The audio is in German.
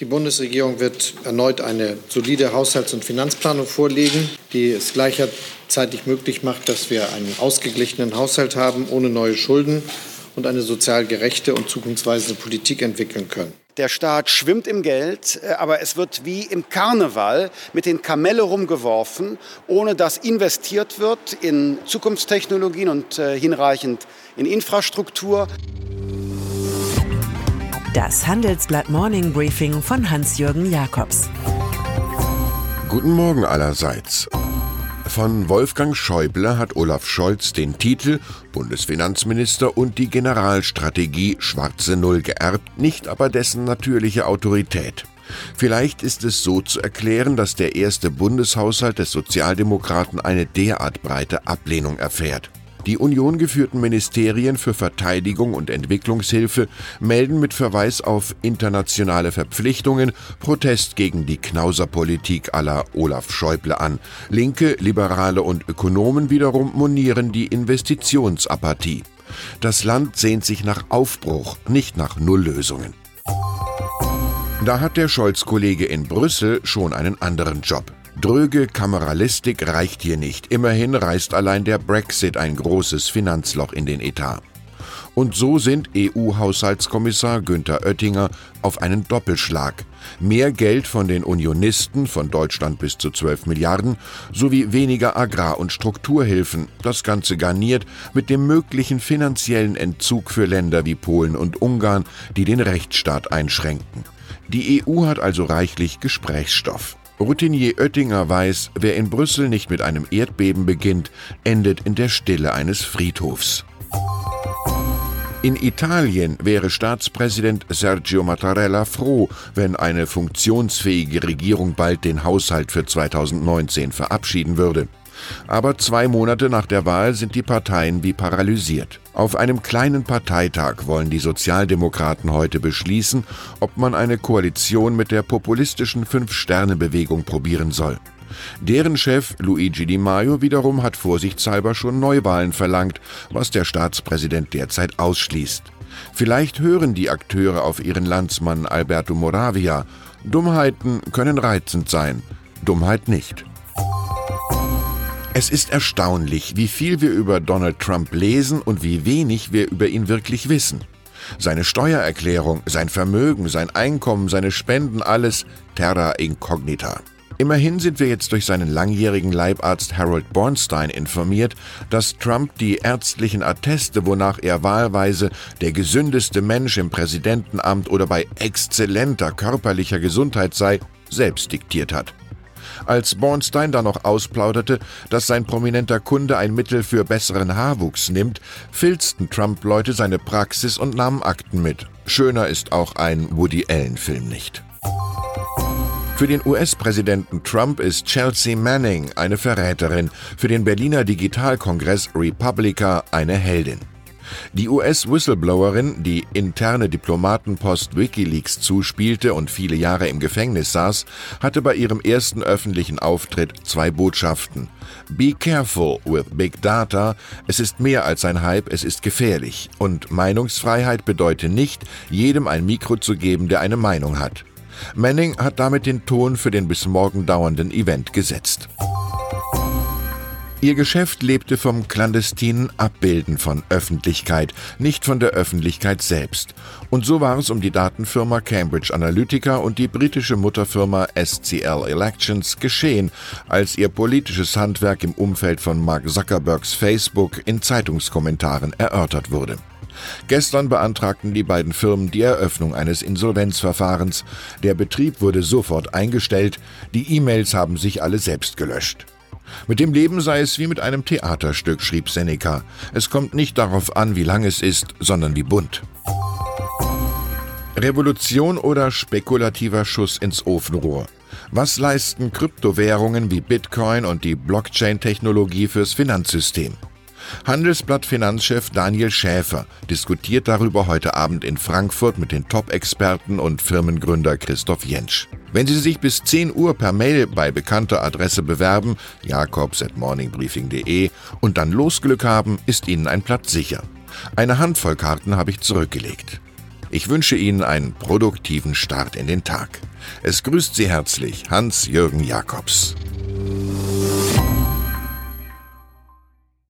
Die Bundesregierung wird erneut eine solide Haushalts- und Finanzplanung vorlegen, die es gleichzeitig möglich macht, dass wir einen ausgeglichenen Haushalt haben, ohne neue Schulden und eine sozial gerechte und zukunftsweisende Politik entwickeln können. Der Staat schwimmt im Geld, äh, aber es wird wie im Karneval mit den Kamelle rumgeworfen, ohne dass investiert wird in Zukunftstechnologien und äh, hinreichend in Infrastruktur. Das Handelsblatt Morning Briefing von Hans-Jürgen Jakobs. Guten Morgen allerseits. Von Wolfgang Schäuble hat Olaf Scholz den Titel Bundesfinanzminister und die Generalstrategie Schwarze Null geerbt, nicht aber dessen natürliche Autorität. Vielleicht ist es so zu erklären, dass der erste Bundeshaushalt des Sozialdemokraten eine derart breite Ablehnung erfährt. Die uniongeführten Ministerien für Verteidigung und Entwicklungshilfe melden mit Verweis auf internationale Verpflichtungen Protest gegen die Knauserpolitik aller Olaf Schäuble an. Linke, Liberale und Ökonomen wiederum monieren die Investitionsapathie. Das Land sehnt sich nach Aufbruch, nicht nach Nulllösungen. Da hat der Scholz-Kollege in Brüssel schon einen anderen Job. Dröge Kameralistik reicht hier nicht. Immerhin reißt allein der Brexit ein großes Finanzloch in den Etat. Und so sind EU-Haushaltskommissar Günther Oettinger auf einen Doppelschlag. Mehr Geld von den Unionisten, von Deutschland bis zu 12 Milliarden, sowie weniger Agrar- und Strukturhilfen. Das Ganze garniert mit dem möglichen finanziellen Entzug für Länder wie Polen und Ungarn, die den Rechtsstaat einschränken. Die EU hat also reichlich Gesprächsstoff. Routinier Oettinger weiß, wer in Brüssel nicht mit einem Erdbeben beginnt, endet in der Stille eines Friedhofs. In Italien wäre Staatspräsident Sergio Mattarella froh, wenn eine funktionsfähige Regierung bald den Haushalt für 2019 verabschieden würde. Aber zwei Monate nach der Wahl sind die Parteien wie paralysiert. Auf einem kleinen Parteitag wollen die Sozialdemokraten heute beschließen, ob man eine Koalition mit der populistischen Fünf-Sterne-Bewegung probieren soll. Deren Chef Luigi Di Maio wiederum hat vorsichtshalber schon Neuwahlen verlangt, was der Staatspräsident derzeit ausschließt. Vielleicht hören die Akteure auf ihren Landsmann Alberto Moravia. Dummheiten können reizend sein, Dummheit nicht. Es ist erstaunlich, wie viel wir über Donald Trump lesen und wie wenig wir über ihn wirklich wissen. Seine Steuererklärung, sein Vermögen, sein Einkommen, seine Spenden, alles terra incognita. Immerhin sind wir jetzt durch seinen langjährigen Leibarzt Harold Bornstein informiert, dass Trump die ärztlichen Atteste, wonach er wahlweise der gesündeste Mensch im Präsidentenamt oder bei exzellenter körperlicher Gesundheit sei, selbst diktiert hat. Als Bornstein dann noch ausplauderte, dass sein prominenter Kunde ein Mittel für besseren Haarwuchs nimmt, filzten Trump-Leute seine Praxis und nahmen Akten mit. Schöner ist auch ein Woody Allen-Film nicht. Für den US-Präsidenten Trump ist Chelsea Manning eine Verräterin, für den Berliner Digitalkongress Republica eine Heldin. Die US-Whistleblowerin, die interne Diplomatenpost Wikileaks zuspielte und viele Jahre im Gefängnis saß, hatte bei ihrem ersten öffentlichen Auftritt zwei Botschaften. Be careful with Big Data. Es ist mehr als ein Hype, es ist gefährlich. Und Meinungsfreiheit bedeutet nicht, jedem ein Mikro zu geben, der eine Meinung hat. Manning hat damit den Ton für den bis morgen dauernden Event gesetzt. Ihr Geschäft lebte vom clandestinen Abbilden von Öffentlichkeit, nicht von der Öffentlichkeit selbst. Und so war es um die Datenfirma Cambridge Analytica und die britische Mutterfirma SCL Elections geschehen, als ihr politisches Handwerk im Umfeld von Mark Zuckerbergs Facebook in Zeitungskommentaren erörtert wurde. Gestern beantragten die beiden Firmen die Eröffnung eines Insolvenzverfahrens. Der Betrieb wurde sofort eingestellt, die E-Mails haben sich alle selbst gelöscht. Mit dem Leben sei es wie mit einem Theaterstück, schrieb Seneca. Es kommt nicht darauf an, wie lang es ist, sondern wie bunt. Revolution oder spekulativer Schuss ins Ofenrohr? Was leisten Kryptowährungen wie Bitcoin und die Blockchain-Technologie fürs Finanzsystem? Handelsblatt Finanzchef Daniel Schäfer diskutiert darüber heute Abend in Frankfurt mit den Top-Experten und Firmengründer Christoph Jentsch. Wenn Sie sich bis 10 Uhr per Mail bei bekannter Adresse bewerben, jakobs.morningbriefing.de, und dann Losglück haben, ist Ihnen ein Platz sicher. Eine Handvoll Karten habe ich zurückgelegt. Ich wünsche Ihnen einen produktiven Start in den Tag. Es grüßt Sie herzlich Hans-Jürgen Jakobs.